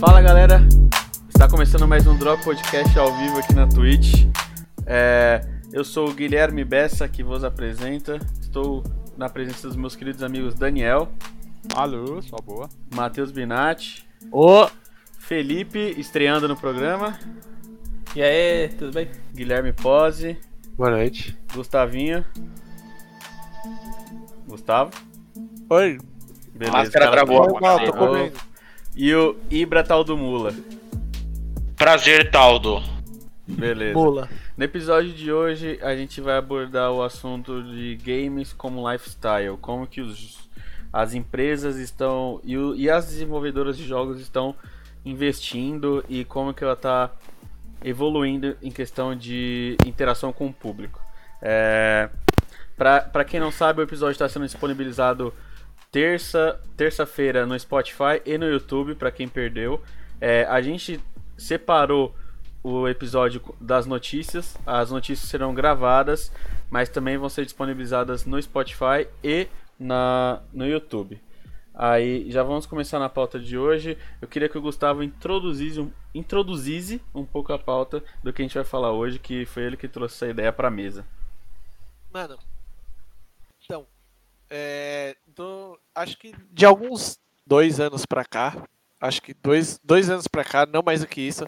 Fala galera, está começando mais um Drop Podcast ao vivo aqui na Twitch. É, eu sou o Guilherme Bessa que vos apresenta. Estou na presença dos meus queridos amigos Daniel, Alô, sua boa. Matheus Binatti, Ô, Felipe estreando no programa, e aí, tudo bem? Guilherme Pose, Boa noite. Gustavinho. Gustavo? Oi. Beleza. Máscara cara, travou. tá- tô comendo. E o Ibra Tal do Mula. Prazer, Taldo. Beleza. Mula. No episódio de hoje a gente vai abordar o assunto de games como lifestyle, como que os, as empresas estão e, o- e as desenvolvedoras de jogos estão investindo e como que ela está evoluindo em questão de interação com o público. É, Para quem não sabe, o episódio está sendo disponibilizado terça terça-feira no Spotify e no YouTube para quem perdeu. É, a gente separou o episódio das notícias. As notícias serão gravadas, mas também vão ser disponibilizadas no Spotify e na, no YouTube. Aí já vamos começar na pauta de hoje. Eu queria que o Gustavo introduzisse introduzisse um pouco a pauta do que a gente vai falar hoje, que foi ele que trouxe essa ideia para mesa. Mano. Então. É. do- acho que de alguns dois anos pra cá. Acho que dois, dois anos pra cá, não mais do que isso.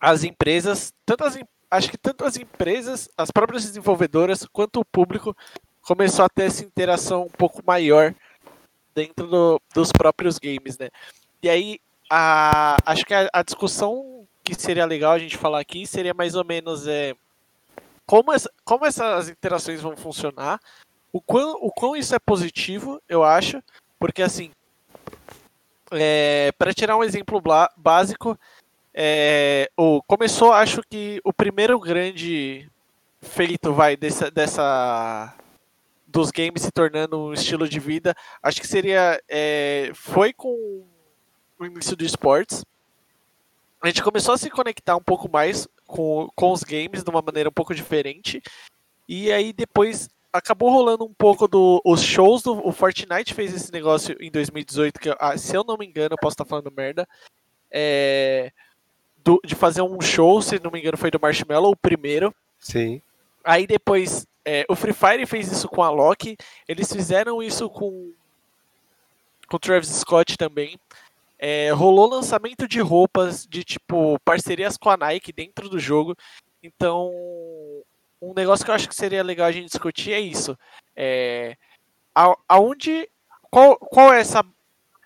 As empresas. Tanto as, acho que tanto as empresas, as próprias desenvolvedoras, quanto o público começou a ter essa interação um pouco maior dentro do- dos próprios games, né? E aí, a, acho que a, a discussão que seria legal a gente falar aqui seria mais ou menos é, como, como essas interações vão funcionar, o quão, o quão isso é positivo, eu acho, porque assim, para tirar um exemplo básico, é, o, começou, acho que o primeiro grande feito vai dessa, dessa dos games se tornando um estilo de vida, acho que seria é, foi com o início do esportes. A gente começou a se conectar um pouco mais com, com os games de uma maneira um pouco diferente. E aí depois acabou rolando um pouco dos os shows do o Fortnite fez esse negócio em 2018 que ah, se eu não me engano eu posso estar falando merda é, do- de fazer um show se não me engano foi do Marshmallow o primeiro Sim. Aí depois, é, o Free Fire fez isso com a Loki, eles fizeram isso com com o Travis Scott também. É, rolou lançamento de roupas, de tipo, parcerias com a Nike dentro do jogo. Então, um negócio que eu acho que seria legal a gente discutir é isso. É, a- aonde, qual, qual é essa,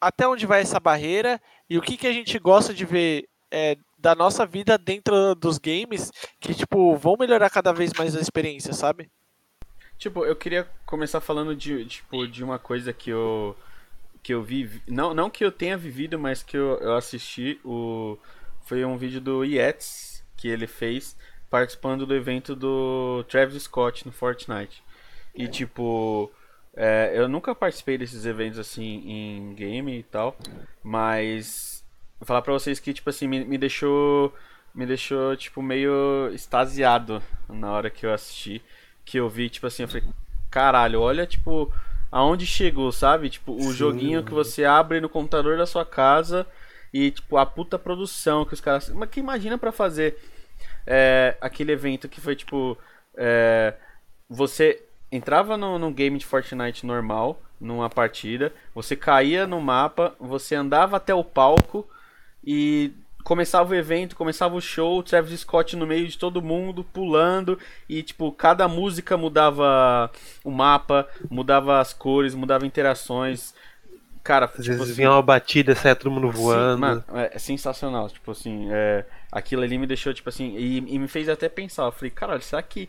até onde vai essa barreira e o que, que a gente gosta de ver é, da nossa vida dentro dos games que, tipo, vão melhorar cada vez mais a experiência, sabe? Tipo, eu queria começar falando de, tipo, de uma coisa que eu que eu vi, não, não que eu tenha vivido, mas que eu, eu assisti o foi um vídeo do Yates que ele fez participando do evento do Travis Scott no Fortnite. E tipo, é, eu nunca participei desses eventos assim em game e tal, mas vou falar pra vocês que tipo assim me, me deixou me deixou tipo meio extasiado na hora que eu assisti, que eu vi tipo assim, eu falei, caralho, olha tipo aonde chegou, sabe? Tipo, o Sim. joguinho que você abre no computador da sua casa e tipo a puta produção que os caras, mas que imagina pra fazer é, aquele evento que foi tipo é, você entrava no, no game de Fortnite normal, numa partida, você caía no mapa, você andava até o palco e começava o evento, começava o show, Travis Scott no meio de todo mundo, pulando, e tipo, cada música mudava o mapa, mudava as cores, mudava interações. Cara, Às tipo vezes assim, vinha uma batida, saia todo mundo Sim, voando. mano, é, é sensacional. Tipo assim, é, aquilo ali me deixou, tipo assim, e, e me fez até pensar. Eu falei, caralho, será que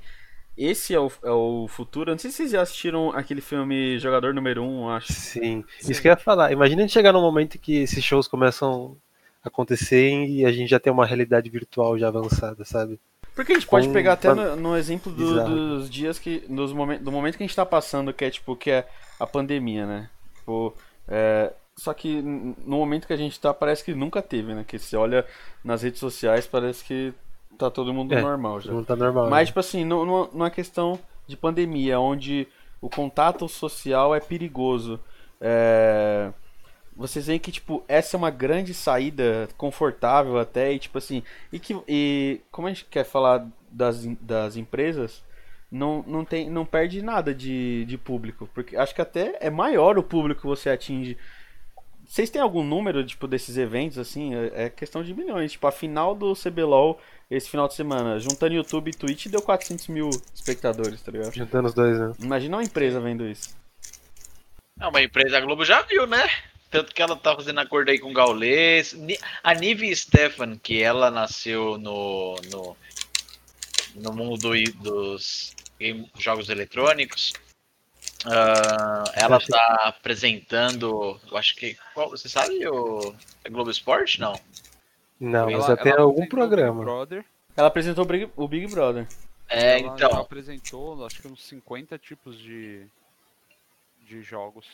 esse é o, é o futuro? Eu não sei se vocês já assistiram aquele filme Jogador Número 1, acho. Sim. Isso que eu ia falar. Imagina a gente chegar num momento que esses shows começam a acontecer e a gente já tem uma realidade virtual já avançada, sabe? Porque a gente pode Com- pegar até no, no exemplo do- dos dias que. Dos momen- do momento que a gente tá passando, que é tipo, que é a pandemia, né? Tipo, é, só que no momento que a gente tá, parece que nunca teve, né? Que você olha nas redes sociais, parece que tá todo mundo É, normal já. Todo mundo tá normal. Mas, né? tipo assim, nu- numa, numa questão de pandemia, onde o contato social é perigoso, é, vocês veem que, tipo, essa é uma grande saída, confortável até, e, tipo assim, e que, e como a gente quer falar das, das empresas, não, não, tem, não perde nada de, de público, porque acho que até é maior o público que você atinge. Vocês têm algum número, tipo, desses eventos, assim? É é questão de milhões. Tipo, a final do CBLOL esse final de semana, juntando YouTube e Twitch, deu 400 mil espectadores, tá ligado? Juntando os dois, né? Imagina uma empresa vendo isso. É uma empresa, a Globo já viu, né? Tanto que ela tá fazendo acordo aí com o Gaules. Ni- A Nive Stefan, que ela nasceu no, no, no mundo dos game- jogos eletrônicos, ah, ela tá apresentando, eu acho que, qual- você sabe o é Globo Esporte? Não. Não, Ela- mas tem ela algum apresentou o Big programa. Brother, Ela apresentou o Big, o Big Brother. É, ela então, apresentou, acho que uns 50 tipos de, de jogos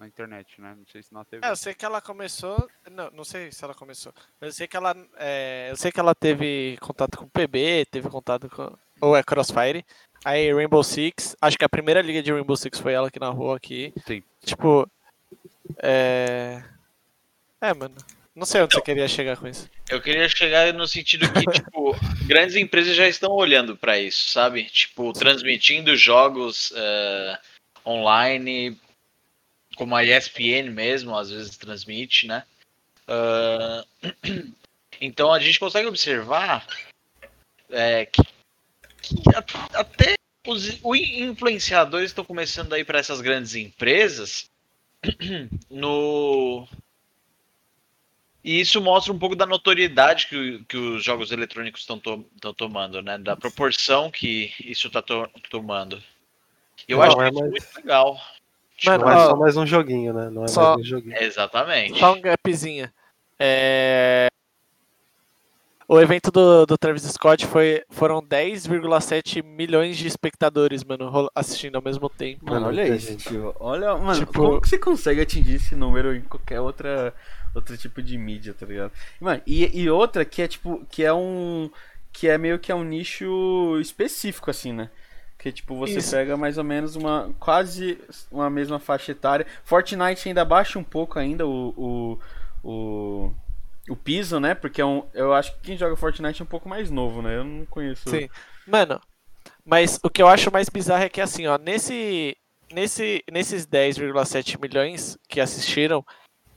na internet, né? Não sei se na TV. É, eu sei que ela começou. Não, não sei se ela começou. Mas eu sei que ela. é, eu sei que ela teve contato com o PB, teve contato com. Ou é Crossfire. Aí Rainbow Six. Acho que a primeira liga de Rainbow Six foi ela que narrou aqui. Sim. Tipo. É. É, mano. Não sei onde você queria chegar com isso. Eu queria chegar no sentido que, tipo, grandes empresas já estão olhando para isso, sabe? Tipo, transmitindo jogos eh, online, como a ESPN mesmo, às vezes transmite, né? Ah, então a gente consegue observar eh, que, que até os os influenciadores estão começando a ir para essas grandes empresas no e isso mostra um pouco da notoriedade que, que os jogos eletrônicos estão tomando, né? Da proporção que isso está tomando. E eu Não, acho é muito legal. Mano, não é ó, só mais um joguinho, né? Não é só- mais um joguinho. Exatamente. Só um gapzinha. É... O evento do, do Travis Scott foi, foram 10,7 milhões de espectadores, mano, assistindo ao mesmo tempo. Mano, olha isso, gente. Olha, mano, Tipo- como que você consegue atingir esse número em qualquer outra outro tipo de mídia, tá ligado? Mano, e, e outra que é tipo, que é um que é meio que é um nicho específico assim, né? Que tipo, você Isso. pega mais ou menos uma quase uma mesma faixa etária. Fortnite ainda baixa um pouco ainda o o, o, o piso, né? Porque é um, eu acho que quem joga Fortnite é um pouco mais novo, né? Eu não conheço. Sim. Mano, mas o que eu acho mais bizarro é que assim, ó, nesse, nesse, nesses 10,7 milhões que assistiram,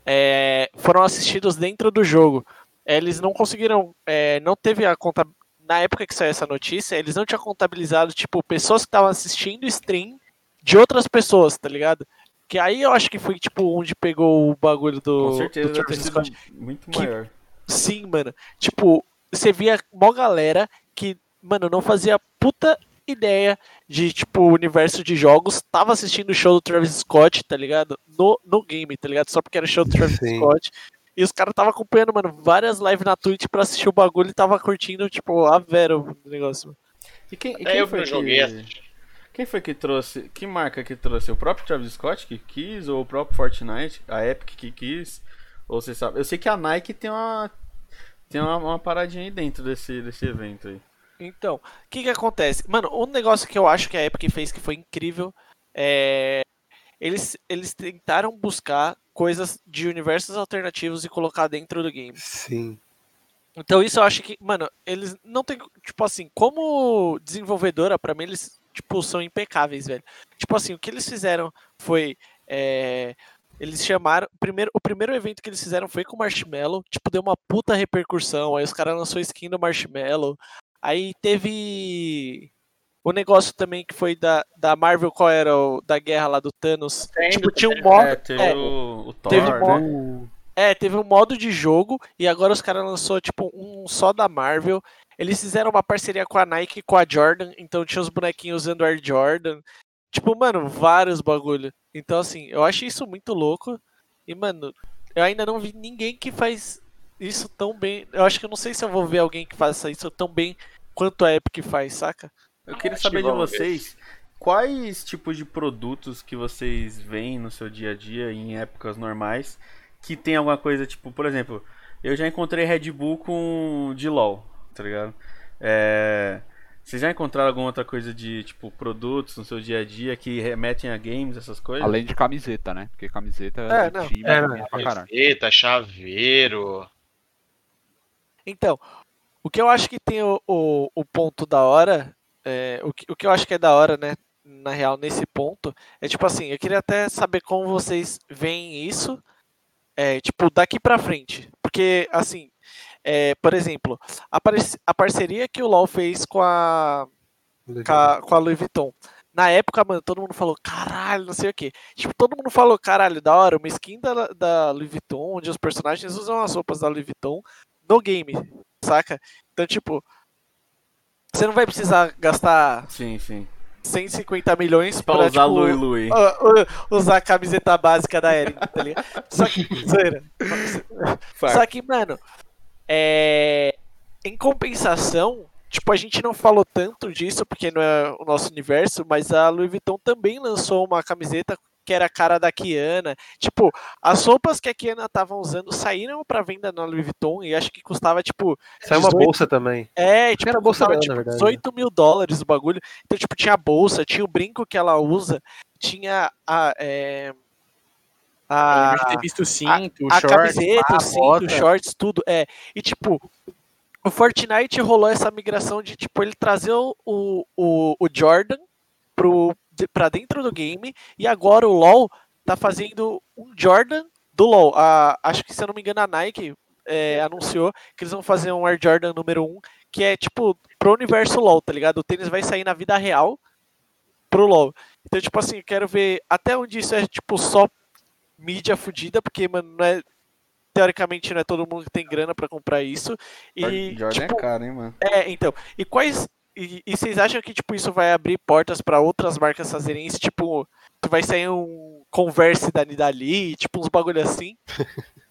é, foram assistidos dentro do jogo. Eles não conseguiram, é, não teve a conta na época que saiu essa notícia, eles não tinham contabilizado tipo pessoas que estavam assistindo stream de outras pessoas, tá ligado? Que aí eu acho que foi tipo onde pegou o bagulho do, Com certeza do Travis Scott. muito Que- maior. Sim, mano. Tipo, você via mó galera que, mano, não fazia puta ideia de, tipo, o universo de jogos, tava assistindo o show do Travis Scott, tá ligado? No, no game, tá ligado? Só porque era show do Travis Sim. Scott. E os caras tava acompanhando, mano, várias lives na Twitch pra assistir o bagulho e tava curtindo, tipo, a vera o negócio. mano. E quem, e Até quem eu foi joguei que... assisti. Quem foi que trouxe? Que marca que trouxe? O próprio Travis Scott que quis? Ou o próprio Fortnite? A Epic que quis? Ou você sabe? Eu sei que a Nike tem uma. Tem uma, uma paradinha aí dentro desse, desse evento aí. Então, o que que acontece? Mano, um negócio que eu acho que a Epic fez que foi incrível é. Eles, eles tentaram buscar coisas de universos alternativos e colocar dentro do game. Sim. Então isso eu acho que, mano, eles não tem, tipo assim, como desenvolvedora, pra mim eles, tipo, são impecáveis, velho. Tipo assim, o que eles fizeram foi, é, eles chamaram, o primeiro, o primeiro evento que eles fizeram foi com o Marshmallow, tipo, deu uma puta repercussão, aí os caras lançou skin do Marshmallow, aí teve o negócio também que foi da, da Marvel, qual era o, da guerra lá do Thanos, tipo, tinha um modo, é, teve é, o, o Thor, teve né? mo- é, teve um modo de jogo e agora os caras lançou tipo um só da Marvel. Eles fizeram uma parceria com a Nike e com a Jordan, então tinha os bonequinhos usando Air Jordan. Tipo, mano, vários bagulho. Então assim, eu acho isso muito louco. E mano, eu ainda não vi ninguém que faz isso tão bem. Eu acho que eu não sei se eu vou ver alguém que faça isso tão bem quanto a Epic faz, saca? Eu queria saber de vocês quais tipos de produtos que vocês veem no seu dia a dia em épocas normais que tem alguma coisa tipo, por exemplo, eu já encontrei Red Bull com de LOL, tá ligado? É, Vocês já encontraram alguma outra coisa de, tipo, produtos no seu dia a dia que remetem a games, essas coisas? Além de camiseta, né? Porque camiseta É, não. time É, é, não. bonito pra caralho. Eita, chaveiro. Então, o que eu acho que tem o, o, o ponto da hora, é, o, que, o que eu acho que é da hora, né, na real, nesse ponto, é tipo assim, eu queria até saber como vocês veem isso, é, tipo, daqui pra frente. Porque, assim, é, por exemplo, a, parec- a parceria que o LoL fez com a, com a, com a Louis Vuitton. Na época, mano, todo mundo falou, caralho, não sei o que. Tipo, todo mundo falou, caralho, da hora, uma skin da, da Louis Vuitton, onde os personagens usam as roupas da Louis Vuitton no game, saca? Então, tipo, você não vai precisar gastar Sim, sim. 150 milhões Pra pra, usar tipo, Lui Lui. usar a camiseta básica da Eren, tá ligado? Só que. Só que, mano, é... em compensação, tipo, a gente não falou tanto disso porque não é o nosso universo, mas a Louis Vuitton também lançou uma camiseta que era a cara da Kiana. Tipo, as roupas que a Kiana tava usando saíram pra venda na Louis Vuitton e acho que custava, tipo, Saiu uma 18 bolsa também. é, tipo, Era a bolsa custava, dela, tipo, na verdade, 18 mil dólares o bagulho. Então, tipo, tinha a bolsa, tinha o brinco que ela usa, tinha a. É, Eu a, ter visto o cinto, o a short, camiseta, pá, o a cinto, shorts, tudo. É. E tipo, o Fortnite rolou essa migração de tipo ele trazer o, o, o Jordan pro, de, pra dentro do game e agora o LoL tá fazendo um Jordan do LoL. A, acho que se eu não me engano a Nike é, anunciou que eles vão fazer um Air Jordan número 1 que é tipo pro universo LoL, tá ligado? O tênis vai sair na vida real pro LoL. Então, tipo assim, eu quero ver até onde isso é tipo só mídia fudida, porque, mano, não é. Teoricamente não é todo mundo que tem grana pra comprar isso. E, Jordan tipo, é caro, hein, mano. é, então. E quais. E, e vocês acham que, tipo, isso vai abrir portas pra outras marcas fazerem isso? Tipo, tu vai sair um Converse da Nidali, tipo, uns bagulho assim.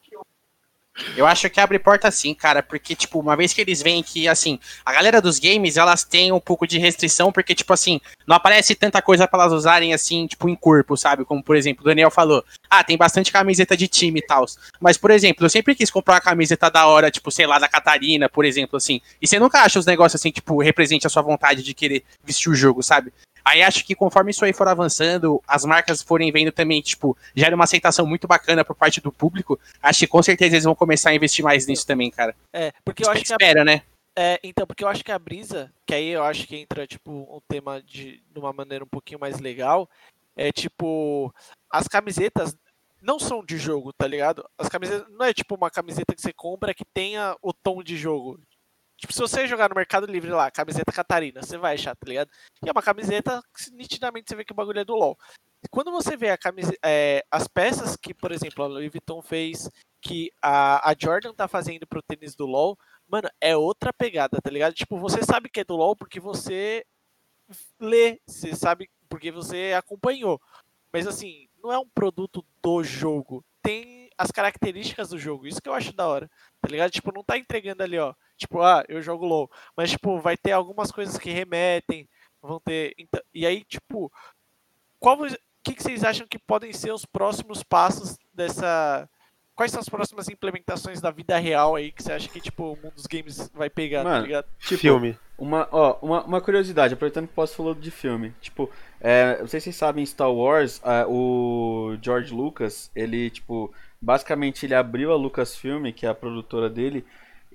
Eu acho que abre porta sim, cara, porque, tipo, uma vez que eles veem que, assim, a galera dos games, elas têm um pouco de restrição, porque, tipo, assim, não aparece tanta coisa pra elas usarem, assim, tipo, em corpo, sabe? Como, por exemplo, o Daniel falou, ah, tem bastante camiseta de time e tal. Mas, por exemplo, eu sempre quis comprar uma camiseta da hora, tipo, sei lá, da Catarina, por exemplo, assim. E você nunca acha os negócios, assim, tipo, represente a sua vontade de querer vestir o jogo, sabe? Aí acho que conforme isso aí for avançando, as marcas forem vendo também, tipo, gera uma aceitação muito bacana por parte do público, acho que com certeza eles vão começar a investir mais nisso também, cara. É, porque eu acho que a Espera, né? É, então, porque eu acho que a brisa, que aí eu acho que entra, tipo, um tema de, de uma maneira um pouquinho mais legal, é tipo, as camisetas não são de jogo, tá ligado? As camisetas não é tipo uma camiseta que você compra que tenha o tom de jogo. Tipo, se você jogar no Mercado Livre lá, camiseta Catarina, você vai achar, tá ligado? E é uma camiseta que nitidamente você vê que o bagulho é do LoL. Quando você vê a é, as peças que, por exemplo, a Louis Vuitton fez, que a, a Jordan tá fazendo pro tênis do LoL, mano, é outra pegada, tá ligado? Tipo, você sabe que é do LoL porque você lê, você sabe porque você acompanhou. Mas assim, não é um produto do jogo. Tem as características do jogo. Isso que eu acho da hora. Tá ligado? Tipo, não tá entregando ali, ó. Tipo, ah, eu jogo LoL. Mas, tipo, vai ter algumas coisas que remetem. Vão ter. então- E aí, tipo, qual o que, que vocês acham que podem ser os próximos passos dessa. Quais são as próximas implementações da vida real aí que você acha que, tipo, o mundo dos games vai pegar, tá Mano, ligado? Tipo, Filme. Uma, ó, uma, uma curiosidade, aproveitando que posso falar de filme. Tipo, é, não sei se vocês sabem, em Star Wars, ah, o George Lucas, ele, tipo, basicamente ele abriu a Lucasfilm, que é a produtora dele,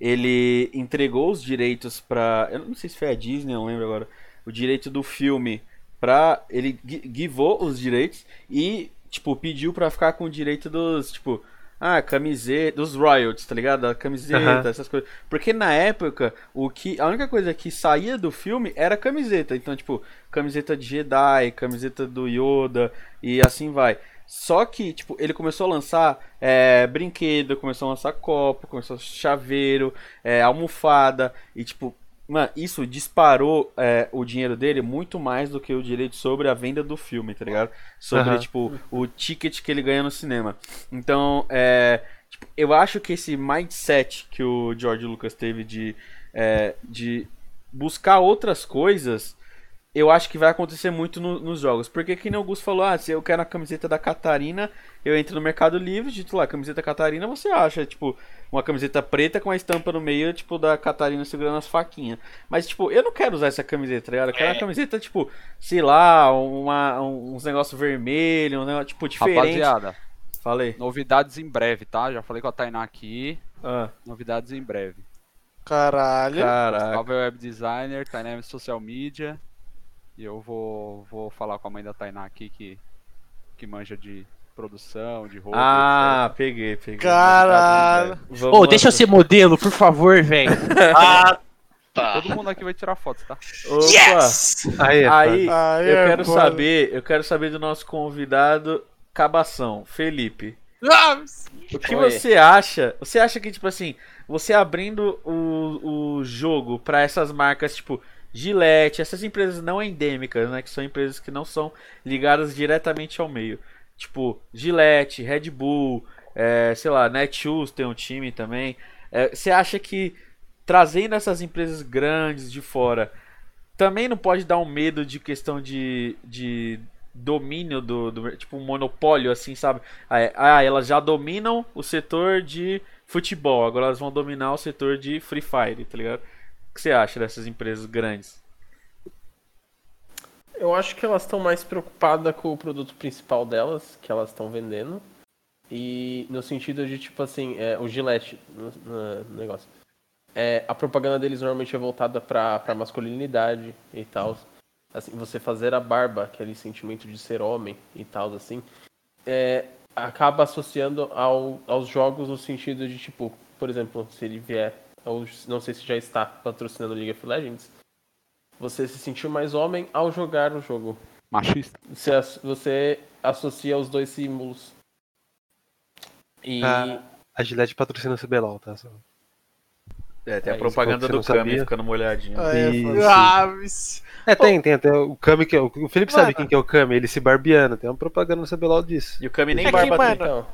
ele entregou os direitos pra. Eu não sei se foi a Disney, não lembro agora. O direito do filme pra. Ele givou os direitos e, tipo, pediu pra ficar com o direito dos, tipo. Ah, camiseta, dos royalties, tá ligado? A camiseta, Aham. essas coisas. Porque na época, o que a única coisa que saía do filme era camiseta. Então, tipo, camiseta de Jedi, camiseta do Yoda e assim vai. Só que, tipo, ele começou a lançar é, brinquedo, começou a lançar copo, começou a chaveiro, é, almofada e, tipo, mano, isso disparou é, o dinheiro dele muito mais do que o direito sobre a venda do filme, tá ligado? Sobre, Aham. tipo, o ticket que ele ganha no cinema. Então, é, tipo, eu acho que esse mindset que o George Lucas teve de, é, de buscar outras coisas, eu acho que vai acontecer muito no- nos jogos. Porque que nem o Gus falou, ah, se eu quero a camiseta da Catarina, eu entro no Mercado Livre, digito lá, camiseta Catarina, você acha, tipo, uma camiseta preta com a estampa no meio, tipo, da Catarina segurando as faquinhas. Mas, tipo, eu não quero usar essa camiseta, tá? Eu quero É. uma camiseta, tipo, sei lá, uma, um- uns negócios vermelhos, um negócio, tipo, diferente. Rapaziada, Falei. novidades em breve, tá? Já falei com a Tainá aqui. Ah, Novidades em breve. Caralho. caraca. Web designer, Tainá é social media. E eu vou, vou falar com a mãe da Tainá aqui que, que manja de produção, de roupa. Ah, peguei, peguei. Caralho. Ô, deixa eu ser modelo, por favor, velho. Ah, etc. tá. Todo mundo aqui vai tirar fotos, tá? Opa. Yes! Aí, Aí. Aí eu é quero saber, eu quero saber do nosso convidado Cabação, Felipe. Ah, O que você acha? Você acha que, tipo assim, você abrindo o, o jogo pra essas marcas, tipo, Gillette, essas empresas não endêmicas, né? Que são empresas que não são ligadas diretamente ao meio. Tipo, Gillette, Red Bull, é, sei lá, Netshoes tem um time também. É, você acha que trazendo essas empresas grandes de fora também não pode dar um medo de questão de, de domínio do, do tipo um monopólio assim sabe ah, é- elas já dominam o setor de futebol agora elas vão dominar o setor de Free Fire tá ligado que você acha dessas empresas grandes Eu acho que elas estão mais preocupadas com o produto principal delas, que elas estão vendendo. E no sentido de, tipo assim, é, o Gillette no, no negócio. É, a propaganda deles normalmente é voltada pra, pra masculinidade e tal. Assim, você fazer a barba, aquele sentimento de ser homem e tal, assim, é, acaba associando ao, aos jogos no sentido de, tipo, por exemplo, se ele vier, ou não sei se já está patrocinando League of Legends, você se sentir mais homem ao jogar o jogo. Machista. Você, você associa os dois símbolos. E Ah. A Gillette patrocina o CBLOL, tá? É, tem a É, isso, propaganda você do Kami ficando molhadinho Ah, é, Isso. Ah, É, tem, tem até o Kami, que é, o Felipe sabe Mano. quem que é o Kami, ele se barbeando, tem uma propaganda no CBLOL disso. e o Kami nem É que, barba tem mano, então,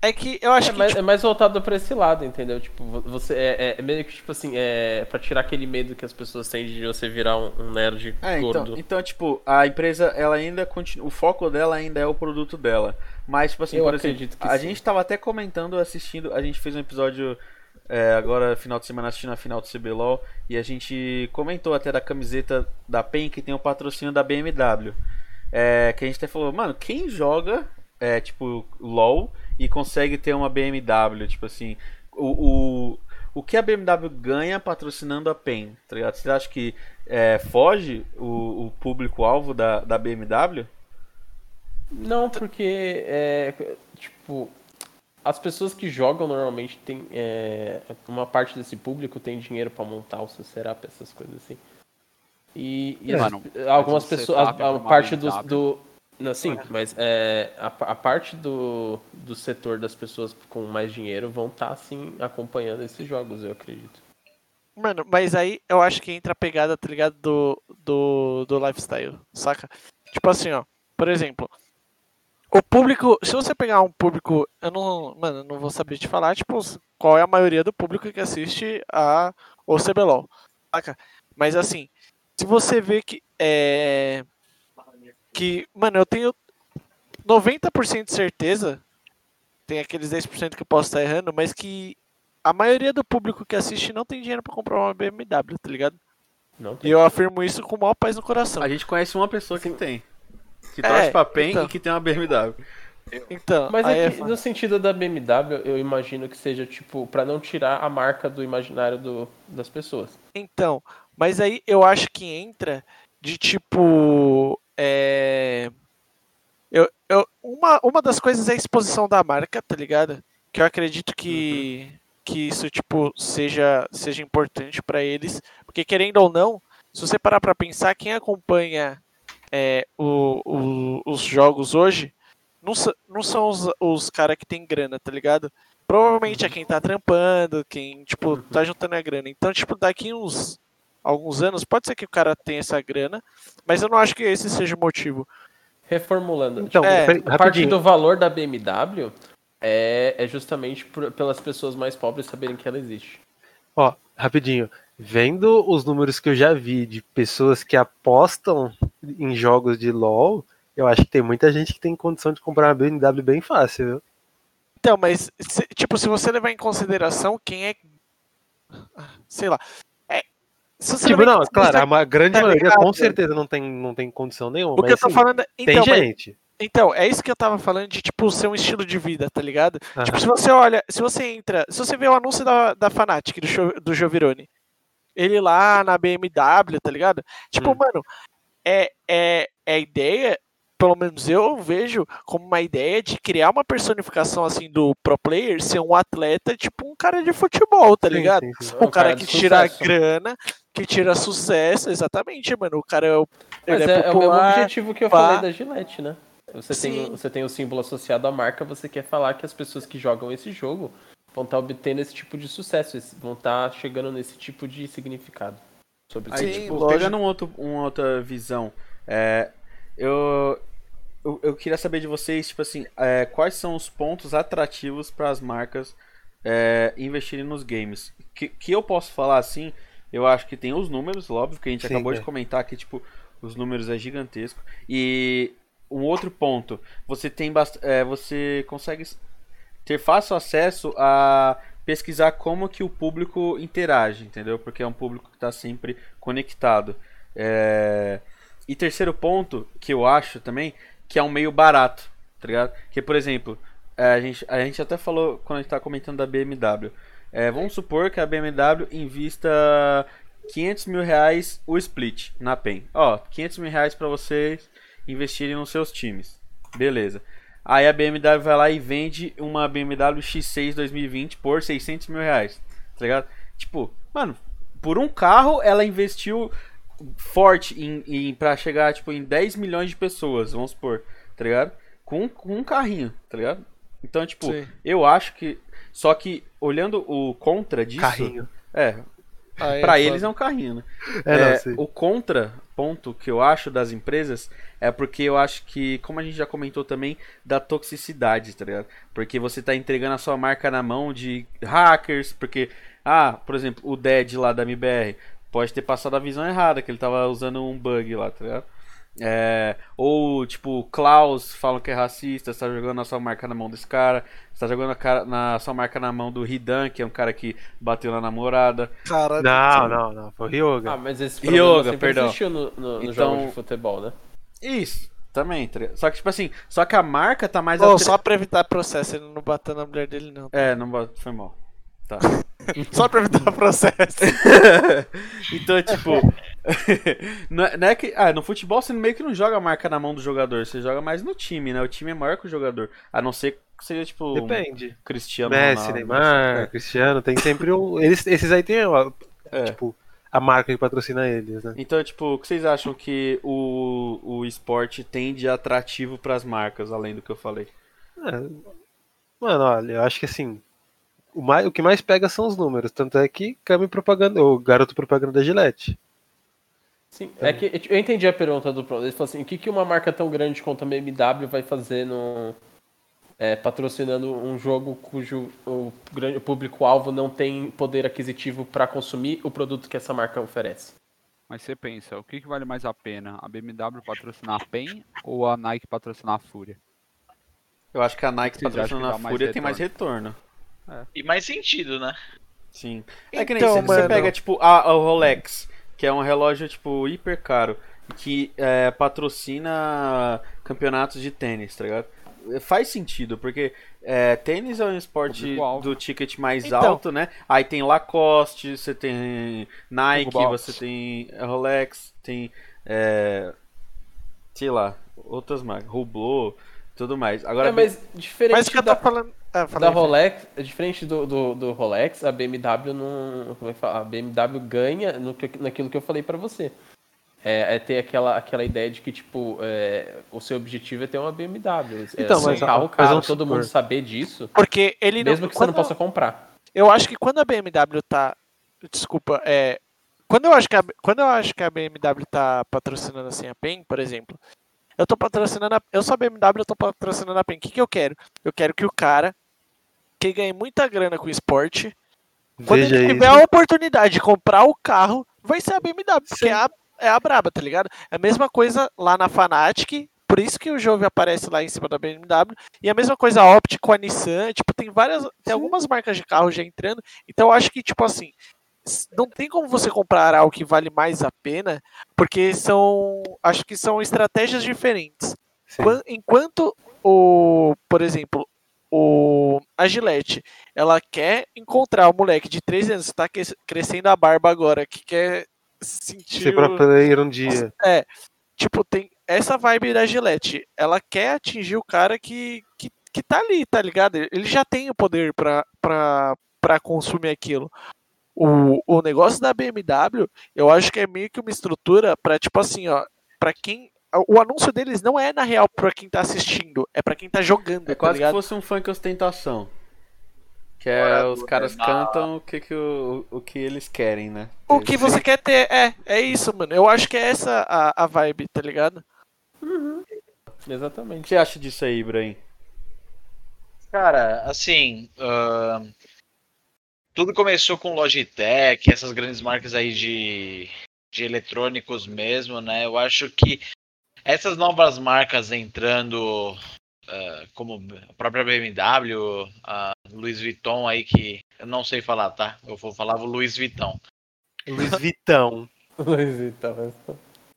É que eu acho é, que. mais, tipo, é mais voltado pra esse lado, entendeu? Tipo, vo- você é, é meio que tipo assim, é pra tirar aquele medo que as pessoas têm de você virar um, um nerd É, então, gordo. então, tipo, a empresa, ela ainda continua. O foco dela ainda é o produto dela. Mas, tipo assim, Eu por exemplo, acredito que a sim. gente tava até comentando, assistindo. A gente fez um episódio é, agora, final de semana, assistindo a final do CBLOL. E a gente comentou até da camiseta da PEN que tem o patrocínio da BMW. É, que a gente até falou, mano, quem joga, é, tipo, LOL e consegue ter uma BMW? Tipo assim, o, o, o que a BMW ganha patrocinando a PEN, tá ligado? Você acha que é, foge o, o público-alvo da, da BMW? Não, porque é, tipo, as pessoas que jogam normalmente tem é, uma parte desse público tem dinheiro pra montar o seu setup, essas coisas assim. E, e É, as- mano, algumas mas um pessoas, a, a parte do, BMW. do não, sim, mas é, a, a parte do, do setor das pessoas com mais dinheiro vão estar assim acompanhando esses jogos, eu acredito. Mano, mas aí eu acho que entra a pegada, tá ligado? Do, do, do lifestyle, saca? Tipo assim, ó. Por exemplo, o público. Se você pegar um público. Eu não. Mano, eu não vou saber te falar, tipo, qual é a maioria do público que assiste a o CBLOL, saca? Mas assim, se você vê que. É. Que. Mano, eu tenho 90% de certeza. Tem aqueles 10% que eu posso estar errando, mas que a maioria do público que assiste não tem dinheiro pra comprar uma BMW, tá ligado? Não E eu afirmo isso com o maior paz no coração. A gente conhece uma pessoa que tem. Que É, torce pra PEN então. e que tem uma BMW. Então, Mas é é que, foda. no sentido da BMW, eu imagino que seja tipo pra não tirar a marca do imaginário do, das pessoas. Então, mas aí eu acho que entra de tipo. É... Eu, eu, uma, uma das coisas é a exposição da marca, tá ligado? Que eu acredito que, que isso, tipo, seja, seja importante pra eles. Porque querendo ou não, se você parar pra pensar, quem acompanha é, o, o- os jogos hoje não, não são os, os caras que tem grana, tá ligado? Provavelmente é quem tá trampando, quem, tipo, tá juntando a grana. Então, tipo, daqui uns alguns anos, pode ser que o cara tenha essa grana, mas eu não acho que esse seja o motivo. Reformulando. Então, É, a parte rapidinho. do valor da BMW é, é justamente por- pelas pessoas mais pobres saberem que ela existe. Ó, rapidinho. vendo os números que eu já vi de pessoas que apostam em jogos de LoL, eu acho que tem muita gente que tem condição de comprar uma BMW bem fácil, viu? Então, mas, se- tipo, se você levar em consideração quem é. Sei lá. Tipo, não, claro, a grande tá maioria ligado? com certeza não tem, não tem condição nenhuma. O que mas, eu tô assim, falando. é- tem Então, mas- gente. então, é isso que eu tava falando de, tipo, ser um estilo de vida, tá ligado? Tipo, se você olha, se você entra, se você vê o anúncio da, da Fanatic, do, do Giovirone, ele lá na BMW, tá ligado? Tipo, Hum. mano, é, é, é a ideia, pelo menos eu vejo como uma ideia de criar uma personificação assim do pro player ser um atleta, tipo um cara de futebol, tá Sim, ligado? sim, sim. Um Um cara cara que tira sucesso. grana, que tira sucesso, exatamente, mano. O cara é, o- Mas é, é, é o mesmo popular. objetivo que eu pá. falei da Gillette, né? Você tem, Sim. você tem o símbolo associado à marca, você quer falar que as pessoas que jogam esse jogo vão estar obtendo esse tipo de sucesso, vão estar chegando nesse tipo de significado. Sobre Aí, tipo, lógico. pegando um outro, uma outra visão, é, eu, eu, eu queria saber de vocês, tipo assim, é, quais são os pontos atrativos para as marcas é, investirem nos games? Que, que eu posso falar assim, eu acho que tem os números, óbvio, que a gente Sim, acabou é. de comentar que, tipo, os números é gigantesco. E um outro ponto, você tem bast é, você consegue ter fácil acesso a pesquisar como que o público interage, entendeu? Porque é um público que está sempre conectado. É, E terceiro ponto, que eu acho também, que é um meio barato, tá ligado? Que, por exemplo, é, a gente, a gente até falou quando a gente tá comentando da BMW. É, vamos supor que a BMW invista 500 mil reais o split na PEN. Ó, 500 mil reais pra vocês investirem nos seus times. Beleza. Aí a BMW vai lá e vende uma BMW X6 2020 por 600 mil reais. Tá ligado? Tipo, mano, por um carro ela investiu forte em, em, pra chegar tipo, em 10 milhões de pessoas, vamos supor. Tá ligado? Com, com um carrinho, tá ligado? Então, tipo, Sim. eu acho que. Só que olhando o contra disso. Carrinho. É, Aí pra é eles é um carrinho, né? É, não, É, o contraponto que eu acho das empresas é porque eu acho que, como a gente já comentou também, da toxicidade, tá ligado? Porque você tá entregando a sua marca na mão de hackers, porque, ah, por exemplo, o Dead lá da MBR pode ter passado a visão errada, que ele tava usando um bug lá, tá ligado? É, ou, tipo, Klaus falam que é racista, você tá jogando a sua marca na mão desse cara, você tá jogando a, cara, na, sua marca na mão do Hidan, que é um cara que bateu na namorada. Cara, Não, não, não. Foi o Ryoga. Ah, mas esse Yoga, problema sempre perdão. existiu no, no, no Então- jogo de futebol, né? Isso, também, tá? Só que, tipo assim, só que a marca tá mais Ô, atre- só pra evitar processo, ele não bateu na mulher dele, não. É, não bota- foi mal. Tá. Só pra evitar processo. então, tipo. não, é, não é que. Ah, no futebol você meio que não joga a marca na mão do jogador, você joga mais no time, né? O time é maior que o jogador. A não ser que seja, tipo, Depende. Cristiano Messi, Ronaldo. Neymar, Cristiano, tem sempre um. Eles, esses aí tem, ó, É. tipo, a marca que patrocina eles, né? Então, tipo, o que vocês acham que o, o esporte tem de atrativo pras marcas, além do que eu falei? É, Mano, olha, eu acho que assim. O, mais, o que mais pega são os números. Tanto é que Cami propaganda, o garoto propaganda da Gillette. Sim, é que eu entendi a pergunta do Pro. Ele falou assim: o que, que uma marca tão grande quanto a BMW vai fazer no, é, patrocinando um jogo cujo o, público-alvo não tem poder aquisitivo para consumir o produto que essa marca oferece? Mas você pensa, o que, que vale mais a pena? A BMW patrocinar a PEN ou a Nike patrocinar a Fúria? Eu acho que a Nike patrocinando a Fúria tem mais retorno. E mais sentido, né? Sim. É que nem Então, você, você pega, tipo, a, a Rolex, que é um relógio, tipo, hiper caro, que é, patrocina campeonatos de tênis, tá ligado? Faz sentido, porque é, tênis é um esporte do ticket mais Então. alto, né? Aí tem Lacoste, você tem Nike, você tem Rolex, tem, é, sei lá, outras marcas, Hublot, tudo mais. Agora, É, mas diferente Mas que eu da, tô falando. Ah, da. Rolex, diferente do, do, do Rolex, a BMW não. Como é que fala? A BMW ganha no, naquilo que eu falei pra você. É, é ter aquela, aquela ideia de que, tipo, é, o seu objetivo é ter uma BMW. É Então, ser um mas- carro mas caro, todo supor. mundo saber disso, Porque ele não. mesmo que você não possa comprar. Eu acho que quando a BMW tá. Desculpa, é. Quando eu acho que a, quando eu acho que a BMW tá patrocinando assim a PEN, por exemplo, eu tô patrocinando a, eu sou a BMW, eu tô patrocinando a PEN. O que, que eu quero? Eu quero que o cara que ganhe muita grana com esporte Quando Veja ele isso. tiver a oportunidade de comprar o carro, vai ser a BMW, porque Sim. é a, é a braba, tá ligado? É a mesma coisa lá na Fanatic, por isso que o Jove aparece lá em cima da BMW, e a mesma coisa a Opti com a Nissan, tipo, tem várias, tem algumas marcas de carro já entrando, então eu acho que, tipo assim, não tem como você comprar algo que vale mais a pena, porque são, acho que são estratégias diferentes. Sim. Quan- Enquanto o, por exemplo, o a Gillette, ela quer encontrar o moleque de 13 anos que tá que- crescendo a barba agora, que quer sentir Ser pro player um dia. é, tipo, tem essa vibe da Gillette. Ela quer atingir o cara que, que, que tá ali, tá ligado? Ele já tem o poder pra, pra, pra consumir aquilo. O, o negócio da BMW, eu acho que é meio que uma estrutura pra, tipo assim, ó, pra quem. O anúncio deles não é na real pra quem tá assistindo, é pra quem tá jogando, É tá quase que ligado? fosse um funk ostentação. Que é, os caras cantam o que, que o, o que eles querem, né? O que você quer ter, é, é isso, mano. Eu acho que é essa a, a vibe, tá ligado? O Exatamente. que você acha disso aí, Ibrahim? Cara, assim, ahn, tudo começou com Logitech, essas grandes marcas aí de, de eletrônicos mesmo, né? Eu acho que essas novas marcas entrando, ah, como a própria BMW, a Louis Vuitton aí, que eu não sei falar, tá? Eu vou falar o Louis Vuitton. Luiz Vitão. Luiz, então,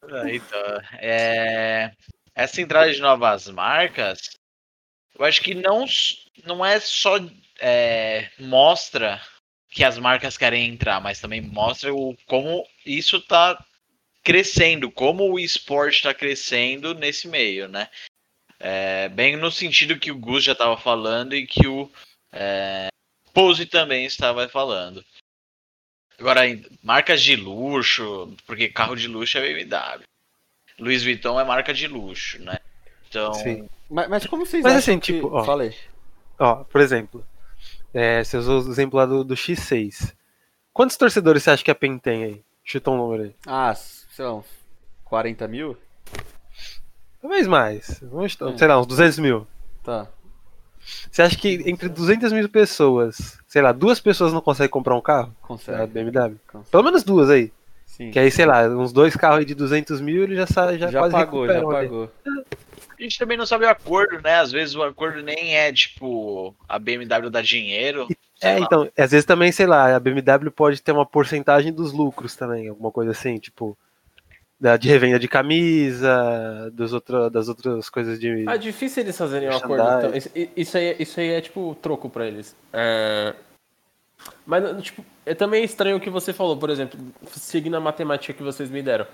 Ah, Então, é, essa entrada de novas marcas, eu acho que não, não é só é, mostra que as marcas querem entrar, mas também mostra o, como isso está crescendo, como o esporte está crescendo nesse meio, né? É, bem no sentido que o Gus já estava falando e que o é, Pose também estava falando. Agora, marcas de luxo, porque carro de luxo é BMW. Louis Vuitton é marca de luxo, né? Então, Sim. Mas, mas como vocês Mas acham assim, que... tipo, ó. Falei. Ó, por exemplo, é, você usou o exemplo lá do, do X6. Quantos torcedores você acha que a PEN tem aí? Chuta um número aí. Ah, uns 40 mil? Talvez mais. Vamos Hum. sei lá, uns 200 mil. Tá. Você acha que entre 200 mil pessoas, sei lá, duas pessoas não conseguem comprar um carro? Consegue. BMW? consegue. Pelo menos duas aí. Sim. Que aí, sei lá, uns dois carros aí de 200 mil ele já, sa- já, já quase pagou, já ali. pagou. a gente também não sabe o acordo, né? Às vezes o acordo nem é tipo a BMW dá dinheiro. É, lá. então, às vezes também, sei lá, a BMW pode ter uma porcentagem dos lucros também, alguma coisa assim, tipo, da, de revenda de camisa, dos outro, das outras coisas de. Ah, difícil eles fazerem um acordo. Então. Isso, isso, aí, isso aí é tipo troco pra eles. É... Mas, tipo, é também estranho o que você falou, por exemplo, seguindo a matemática que vocês me deram.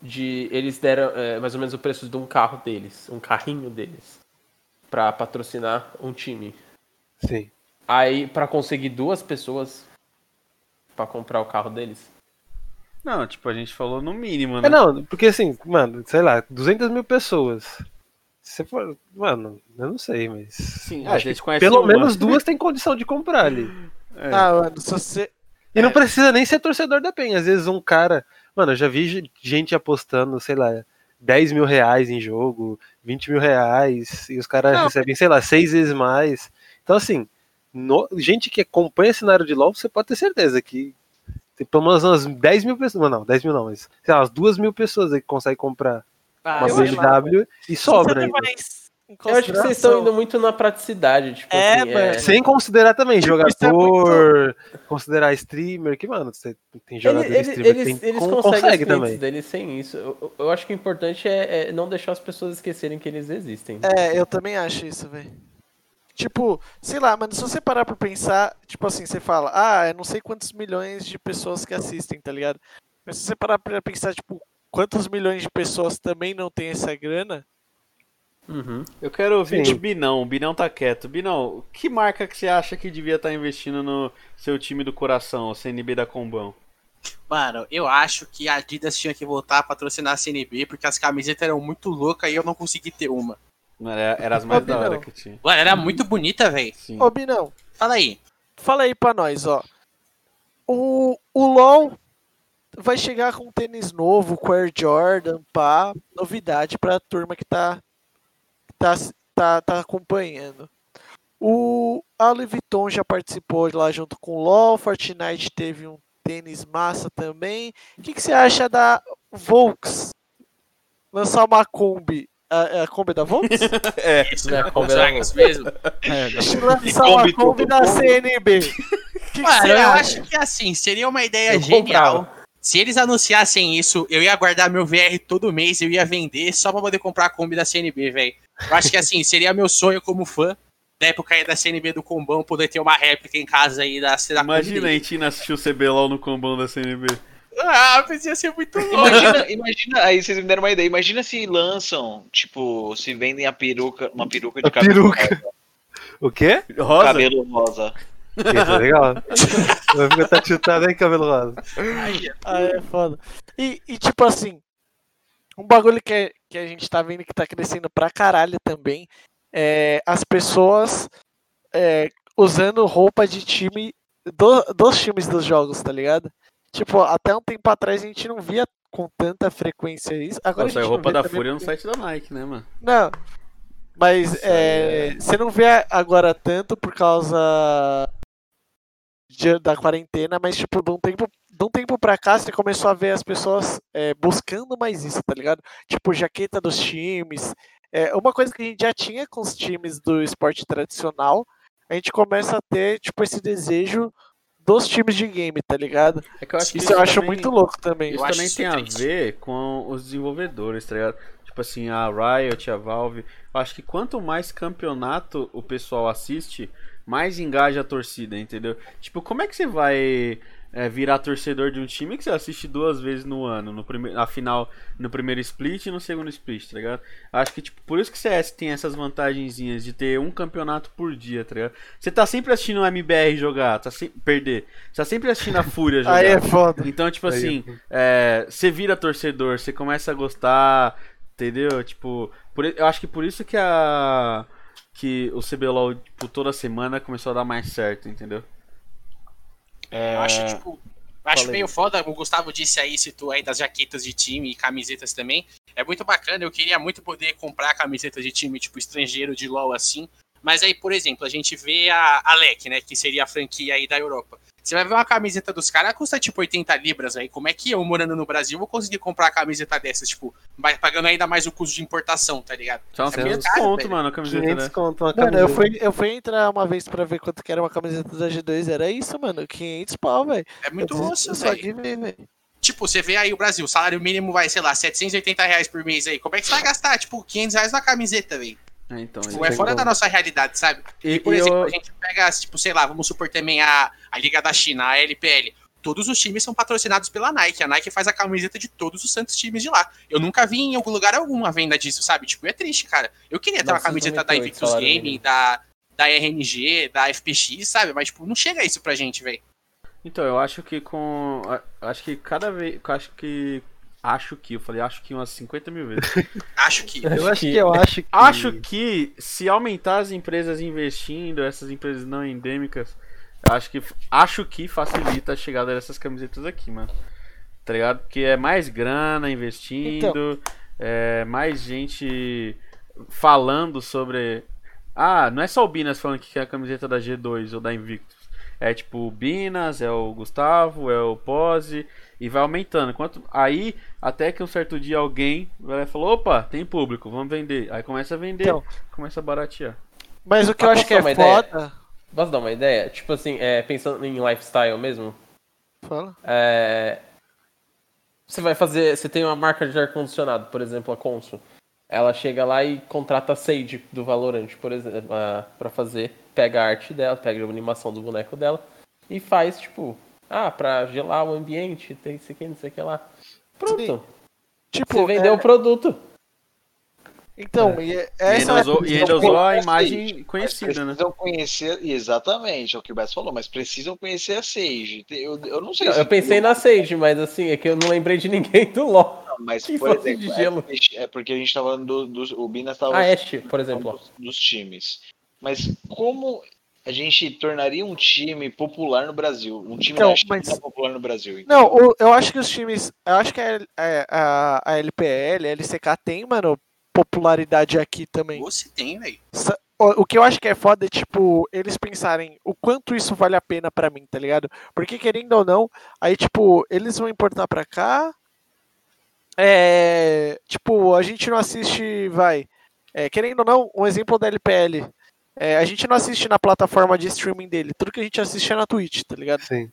De eles deram é, mais ou menos o preço de um carro deles, um carrinho deles, pra patrocinar um time. Sim. Aí, pra conseguir duas pessoas pra comprar o carro deles. Não, tipo, a gente falou no mínimo, né? É, não, porque assim, mano, sei lá, 200 mil pessoas. Se você for. Mano, eu não sei, mas. Sim, a gente conhece Pelo uma. menos duas tem condição de comprar ali. É. Ah, mano, se você. E não É. precisa nem ser torcedor da PEN. Às vezes um cara. Mano, eu já vi ge- gente apostando, sei lá, 10 mil reais em jogo, 20 mil reais, e os caras Não, recebem, sei lá, seis vezes mais. Então, assim, no- gente que acompanha cenário de LOL, você pode ter certeza que tem pelo menos umas 10 mil pessoas. Não, 10 mil não, mas sei lá, umas 2 mil pessoas aí que conseguem comprar Ah, uma BMW e sobra ainda. Eu acho que vocês estão indo muito na praticidade, tipo É, assim, mano. Sem considerar também é jogador, considerar streamer, que, mano, você tem jogador Ele- ele- streamer eles, que tem, eles con- conseguem consegue também. deles sem isso. Eu, eu- eu acho que o importante é, é não deixar as pessoas esquecerem que eles existem. É, eu também acho isso, velho. Tipo, sei lá, mano, se você parar pra pensar, tipo assim, você fala, ah, eu não sei quantos milhões de pessoas que assistem, tá ligado? Mas se você parar pra pensar, tipo, quantos milhões de pessoas também não tem essa grana, Uhum. Eu quero ouvir Sim. do Binão. O Binão tá quieto. Binão, que marca que você acha que devia estar investindo no seu time do coração, o CNB da Combão? Mano, eu acho que a Adidas tinha que voltar a patrocinar a CNB, porque as camisetas eram muito loucas e eu não consegui ter uma. Era, era as mais Ô, da hora Binão. que tinha. Mano, era muito bonita, velho. Sim. ô Binão, Fala aí. fala aí pra nós, ó. O, o LoL vai chegar com um tênis novo, com Air Jordan, pá, novidade pra turma que tá, tá, tá, tá acompanhando. O a Louis Vuitton já participou lá junto com o LoL, Fortnite teve um tênis massa também. O que, que você acha da Volks lançar uma Kombi? A, é a Kombi da Volks? Isso, né, como os era Vegas mesmo. É, lançar uma Kombi Kombi da. CNB. Que Mano, eu acha? acho que assim, seria uma ideia Eu genial. comprava. Se eles anunciassem isso, eu ia guardar meu VR todo mês, eu ia vender só pra poder comprar a Kombi da CNB, velho. Eu acho que assim, seria meu sonho como fã da época aí da CNB do Combão, poder ter uma réplica em casa aí da da Imagina Kombi. a Tina assistir o CBLOL no combão da CNB. Ah, mas ia ser muito louco. Imagina, imagina, aí vocês me deram uma ideia. Imagina se lançam, tipo, se vendem a peruca, uma peruca de A cabelo, peruca. O quê? Rosa? cabelo rosa. Isso é legal. Vai ficar tá chutado aí, cabelo rosa. Ah, é foda. E, e, tipo assim, um bagulho que, é- que a gente tá vendo que tá crescendo pra caralho também é as pessoas é, usando roupa de time do- dos times dos jogos, tá ligado? Tipo, até um tempo atrás a gente não via com tanta frequência isso. Agora Nossa, a roupa da Fúria no porque- site da Nike, né, mano? Não. Mas Isso é, é- você não vê agora tanto por causa de- da quarentena, mas tipo, de um tempo, de um tempo pra cá você começou a ver as pessoas é, buscando mais isso, tá ligado? Tipo, jaqueta dos times. É, uma coisa que a gente já tinha com os times do esporte tradicional, a gente começa a ter, tipo, esse desejo dos times de game, tá ligado? É que eu acho que Isso eu acho também- muito louco também. Isso Eu também isso tem a ver com os desenvolvedores, tá ligado? Tipo assim, a Riot, a Valve. Eu acho que quanto mais campeonato o pessoal assiste, mais engaja a torcida, entendeu? Tipo, como é que você vai é, virar torcedor de um time que você assiste duas vezes no ano? No prime... Na final, no primeiro split e no segundo split, tá ligado? Acho que, tipo, por isso que CS tem essas vantagenzinhas de ter um campeonato por dia, tá ligado? Você tá sempre assistindo o MBR jogar, tá sem... perder. Você tá sempre assistindo a Fúria jogar. Aí é foda. Então, tipo Aí, assim, é, você vira torcedor, você começa a gostar, entendeu? Tipo, por eu acho que por isso que a que o CBLOL, tipo, toda semana começou a dar mais certo, entendeu? É, Eu acho, tipo, acho Falei. meio foda, o Gustavo disse aí, citou aí das jaquetas de time e camisetas também. É muito bacana, eu queria muito poder comprar camiseta de time, tipo, estrangeiro de LoL assim. Mas aí, por exemplo, a gente vê a Alec, né, que seria a franquia aí da Europa. Você vai ver uma camiseta dos caras, custa tipo 80 libras aí. Como é que eu, morando no Brasil, vou conseguir comprar a camiseta dessas, tipo, vai pagando ainda mais o custo de importação, tá ligado? É muito 500 caro, conto, velho. mano, a camiseta, 500 né? conto Mano, camiseta. eu fui, eu fui entrar uma vez pra ver quanto que era uma camiseta da G2, era isso, mano, 500 pau, velho. É muito osso, velho. Tipo, você vê aí o Brasil, o salário mínimo vai, sei lá, 780 reais por mês aí. Como é que você vai gastar, tipo, 500 reais na camiseta, velho? É, então, Tipo, é fora como. da nossa realidade, sabe? e, Por e exemplo, eu- a gente pega, tipo, sei lá, vamos supor também a, a Liga da China, a LPL. Todos os times são patrocinados pela Nike. A Nike faz a camiseta de todos os santos times de lá. Eu nunca vi em algum lugar algum a venda disso, sabe? Tipo, é triste, cara. Eu queria ter uma 998 camiseta da Invictus salário Gaming, mínimo. da, da RNG, da FPX, sabe? Mas, tipo, não chega isso pra gente, velho. Então, eu acho que com. Acho que cada vez. eu Acho que. Acho que, eu falei, acho que umas 50 mil vezes. Acho que. Eu acho que eu acho que. Acho que se aumentar as empresas investindo, essas empresas não endêmicas, acho que acho que facilita a chegada dessas camisetas aqui, mano. Tá ligado? Porque é mais grana investindo, é mais gente falando sobre. Ah, não é só o Binas falando que quer a camiseta da G2 ou da Invictus. É tipo o Binas, é o Gustavo, é o Pose e vai aumentando. Quanto aí até que um certo dia alguém vai falou, opa, tem público, vamos vender. Aí começa a vender, Então. começa a baratear. Mas o que eu Mas acho que é uma ideia? foda. Posso dar uma ideia? Tipo assim, é, pensando em lifestyle mesmo. Fala. É, você vai fazer. Você tem uma marca de ar-condicionado, por exemplo, a Consul. Ela chega lá e contrata a Sage do Valorant, por exemplo, a- pra fazer. Pega a arte dela, pega a animação do boneco dela e faz, tipo, ah, pra gelar o ambiente, tem isso aqui, não sei o que lá. Pronto. Sim. Tipo, Você vendeu é- o produto. Então, e é- E essa usou, e ainda usou a imagem conhecida, né? Precisam conhecer, exatamente, é o que o Beto falou, mas precisam conhecer a Sage. Eu, eu não sei Não, se. eu pensei na Sage, mas assim, é que eu não lembrei de ninguém do LoL. Mas, que por fosse exemplo, de gelo. É, é porque a gente tava falando do, do- O Binas tava A Ashe, por exemplo. dos, dos times. Mas como a gente tornaria um time popular no Brasil? Um time Então, mas- popular no Brasil. Não, o- eu acho que os times. Eu acho que a, a, a- a LPL, a LCK tem, mano, popularidade aqui também. Você tem, velho. O, que eu acho que é foda é, tipo, eles pensarem o quanto isso vale a pena pra mim, tá ligado? Porque, querendo ou não, aí, tipo, eles vão importar pra cá. É. Tipo, a gente não assiste. Vai. É, querendo ou não, um exemplo da LPL. É, a gente não assiste na plataforma de streaming dele. Tudo que a gente assiste é na Twitch, tá ligado? Sim.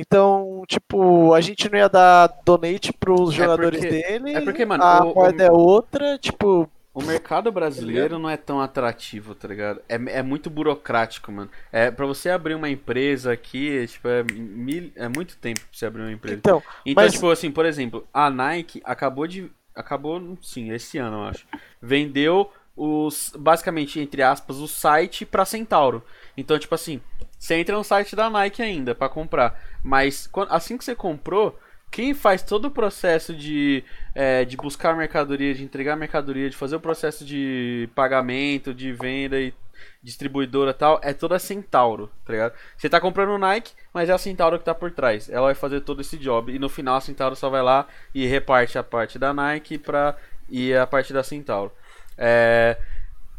Então, tipo, a gente não ia dar donate pros jogadores porque- dele. é porque, mano, a o- moeda é outra, tipo. O mercado brasileiro não é tão atrativo, tá ligado? É, é muito burocrático, mano. É, pra você abrir uma empresa aqui, tipo, é, mil, é muito tempo pra você abrir uma empresa. Então, Então, mas- tipo assim, por exemplo, a Nike acabou de. Acabou, sim, esse ano, eu acho. Vendeu os. Basicamente, entre aspas, o site pra Centauro. Então, tipo assim, você entra no site da Nike ainda pra comprar. Mas assim que você comprou, quem faz todo o processo de, é, de buscar mercadoria, de entregar mercadoria, de fazer o processo de pagamento, de venda e distribuidora tal, é toda a Centauro, tá ligado? Você tá comprando o Nike, mas é a Centauro que tá por trás. Ela vai fazer todo esse job. E no final a Centauro só vai lá e reparte a parte da Nike pra, e a parte da Centauro. É,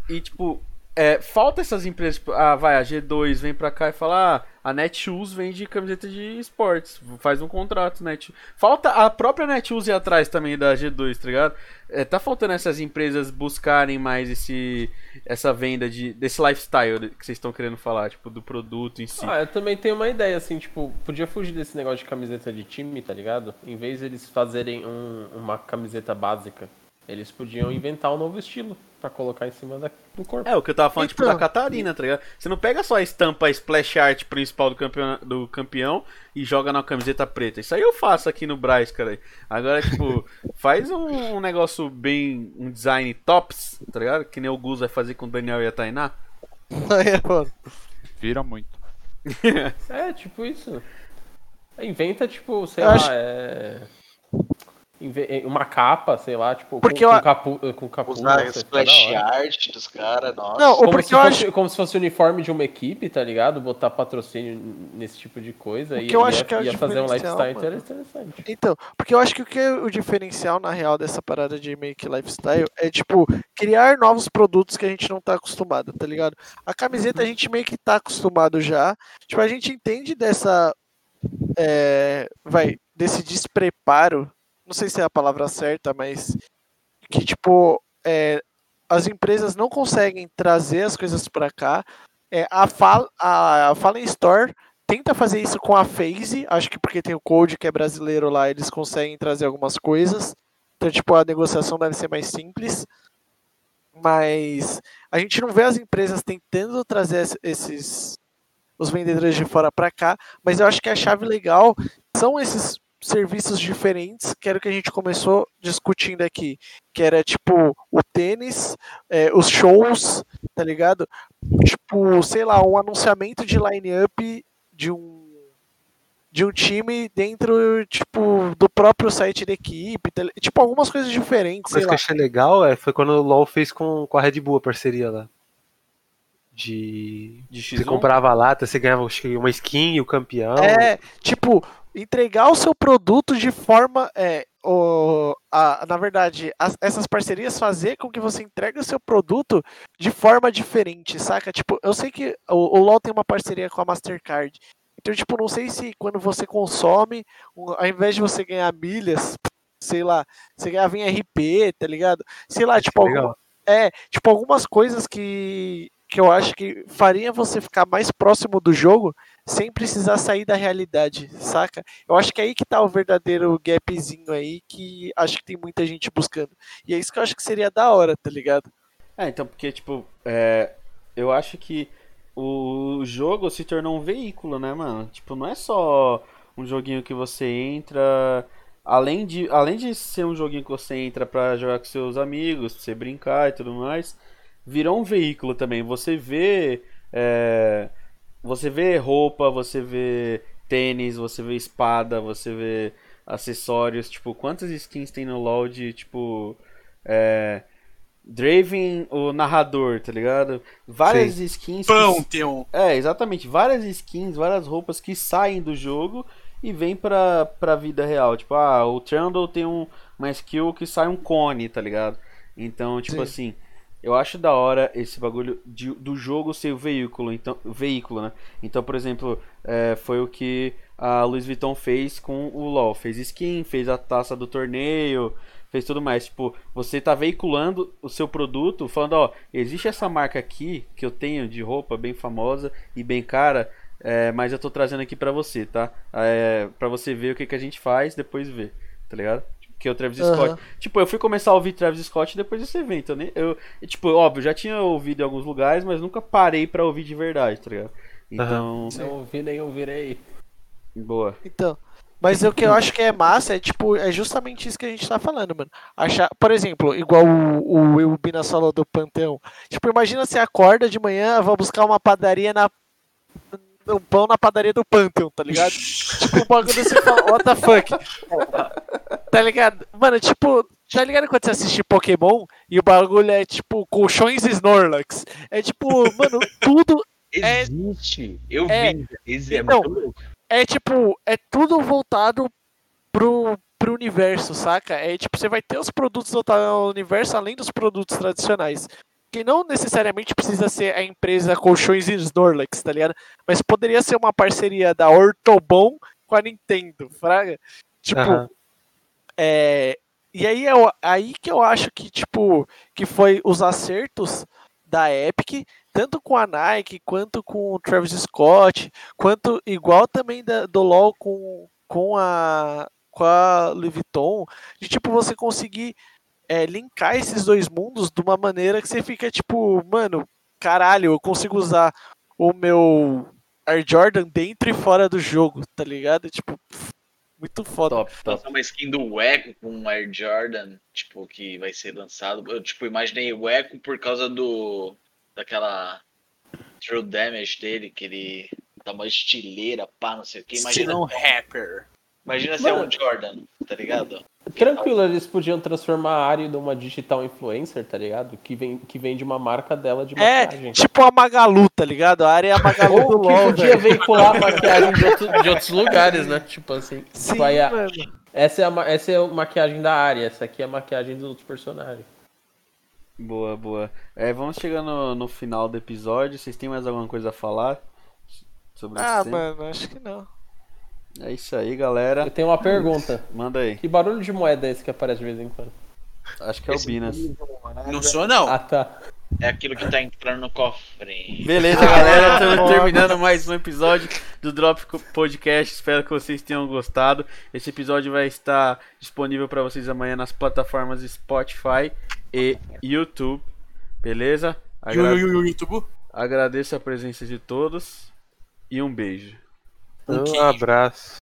e tipo, é, falta essas empresas, tipo, ah, vai, a G2 vem pra cá e fala, ah, a Netshoes vende camiseta de esportes, faz um contrato, Net. Falta a própria Netshoes ir atrás também da G2, tá ligado? É, tá faltando essas empresas buscarem mais esse essa venda de desse lifestyle que vocês estão querendo falar, tipo, do produto em si. Ah, eu também tenho uma ideia, assim, tipo, podia fugir desse negócio de camiseta de time, tá ligado? Em vez de eles fazerem um- uma camiseta básica, eles podiam inventar um novo estilo pra colocar em cima da- do corpo. É, o que eu tava falando, tipo, Então. da Catarina, tá ligado? Você não pega só a estampa a splash art principal do campeão, do campeão e joga na camiseta preta. Isso aí eu faço aqui no Braz, cara. Agora, tipo, faz um, um negócio bem. um design tops, tá ligado? Que nem o Gus vai fazer com o Daniel e a Tainá. é. Vira muito. É, tipo isso. Inventa, tipo, sei Eu lá, acho- é... Uma capa, sei lá, tipo, Porque com, eu- com, capu, com capuz. Usar nossa, splash hora. art dos caras, nossa. Não, o Como porque se, eu fosse, acho. como se fosse o uniforme de uma equipe, tá ligado? Botar patrocínio nesse tipo de coisa. O e eu ia, acho que é ia fazer um lifestyle mano. interessante. Então, porque eu acho que o que é o diferencial, na real, dessa parada de make lifestyle é, tipo, criar novos produtos que a gente não tá acostumado, tá ligado? A camiseta a gente meio que tá acostumado já. Tipo, a gente entende dessa. é, vai, desse despreparo. Não sei se é a palavra certa, mas. Que, tipo, é, as empresas não conseguem trazer as coisas pra cá. É, a, Fal a Fallen Store tenta fazer isso com a FaZe, acho que porque tem o Code que é brasileiro lá, eles conseguem trazer algumas coisas. Então, tipo, a negociação deve ser mais simples. Mas a gente não vê as empresas tentando trazer es- esses os vendedores de fora para cá, mas eu acho que a chave legal são esses serviços diferentes, que era o que a gente começou discutindo aqui, que era tipo o tênis, é, os shows, tá ligado? Tipo, sei lá, um anunciamento de line-up de um de um time dentro, tipo, do próprio site da equipe, tá tipo, algumas coisas diferentes, Uma coisa que eu achei legal é, foi quando o LoL fez com, com a Red Bull a parceria lá. De. De Você X1. comprava a lata, você ganhava uma skin e o campeão. É, tipo, entregar o seu produto de forma. É, o, a, na verdade, as- essas parcerias fazer com que você entregue o seu produto de forma diferente, saca? Tipo, eu sei que o, o LoL tem uma parceria com a Mastercard. Então, tipo, não sei se quando você consome, um, ao invés de você ganhar milhas, sei lá, você ganhava em RP, tá ligado? Sei lá, tipo, algum- é, tipo, algumas coisas que, que eu acho que faria você ficar mais próximo do jogo sem precisar sair da realidade, saca? Eu acho que é aí que tá o verdadeiro gapzinho aí que acho que tem muita gente buscando. E é isso que eu acho que seria da hora, tá ligado? É, então, porque, tipo, é, eu acho que o jogo se tornou um veículo, né, mano? Tipo, não é só um joguinho que você entra. Além de, além de ser um joguinho que você entra pra jogar com seus amigos, pra você brincar e tudo mais, virou um veículo também. Você vê. é, você vê roupa, você vê tênis, você vê espada, você vê acessórios. Tipo, quantas skins tem no LoL de, tipo. É, Draven, o narrador, tá ligado? Várias skins. que- Pantheon. É, exatamente. Várias skins, várias roupas que saem do jogo e vêm pra, pra vida real. Tipo, ah, o Trundle tem um, uma skill que sai um cone, tá ligado? Então, tipo Sim. assim, Eu acho da hora esse bagulho de- do jogo ser o veículo, então, veículo, né? Então, por exemplo, é, foi o que a Louis Vuitton fez com o LoL. Fez skin, fez a taça do torneio, fez tudo mais. Tipo, você tá veiculando o seu produto, falando, ó, existe essa marca aqui que eu tenho de roupa bem famosa e bem cara, é, mas eu tô trazendo aqui pra você, tá? É, pra você ver o que, que a gente faz, depois ver, tá ligado? Que é o Travis Aham. Scott. Tipo, eu fui começar a ouvir Travis Scott depois desse evento. Eu, nem, eu tipo, óbvio, já tinha ouvido em alguns lugares, mas nunca parei pra ouvir de verdade, tá ligado? Então, Não ouvi nem ouvirei. boa. Então. Mas o que eu acho que é massa é, tipo, é justamente isso que a gente tá falando, mano. Achar, por exemplo, igual o, o Will Bina falou do Panteão. Tipo, imagina você acorda de manhã, vai buscar uma padaria na. Um pão na padaria do Pantheon, tá ligado? tipo, o bagulho você fala, what the fuck? Tá ligado? Mano, tipo, tá ligado quando você assiste Pokémon e o bagulho é tipo colchões Snorlax? É tipo, mano, tudo É- Existe. Eu é. vi. Existe. É Então, muito louco. é tipo, é tudo voltado pro, pro universo, saca? É tipo, você vai ter os produtos ao universo além dos produtos tradicionais. Que não necessariamente precisa ser a empresa Colchões e Snorlax, tá ligado? Mas poderia ser uma parceria da Ortobon com a Nintendo, fraga? Tipo, Aham. é, e aí é aí que eu acho que tipo que foi os acertos da Epic, tanto com a Nike quanto com o Travis Scott, quanto igual também da- do LoL com, com a com a Louis Vuitton, de tipo você conseguir é, linkar esses dois mundos de uma maneira que você fica tipo, mano, caralho, eu consigo usar o meu Air Jordan dentro e fora do jogo, tá ligado? Tipo, muito foda. Top, top. Lançar uma skin do Echo com um Air Jordan, tipo, que vai ser lançado. Eu, tipo, imaginei o Echo por causa do. daquela. True Damage dele, que ele dá uma estileira, pá, não sei o que. Imagina, Estilo rapper. Imagina se é Mano. um Jordan, tá ligado? Tranquilo, eles podiam transformar a Ari numa digital influencer, tá ligado? Que, vem, que vende uma marca dela de É, maquiagem. tipo a Magalu, tá ligado? A área é a Magalu do Ou que LoL, podia velho. veicular maquiagem de, outro- de outros lugares, né? Tipo assim. Sim, tipo, aí a- mano. essa, é a, essa é a maquiagem da área, essa aqui é a maquiagem dos outros personagens. Boa, boa. É, vamos chegando no final do episódio. Vocês têm mais alguma coisa a falar sobre Ah, esse tema? mano, acho que não. É isso aí, galera. Eu tenho uma pergunta. Manda aí. Que barulho de moeda é esse que aparece de vez em quando? Acho que é o Binas. Não sou, não. Ah, tá. É aquilo que tá entrando no cofre. Beleza, galera. Estamos terminando mais um episódio do Drop Podcast. Espero que vocês tenham gostado. Esse episódio vai estar disponível para vocês amanhã nas plataformas Spotify e YouTube. Beleza? Agra- YouTube. Agradeço a presença de todos e um beijo. Um abraço.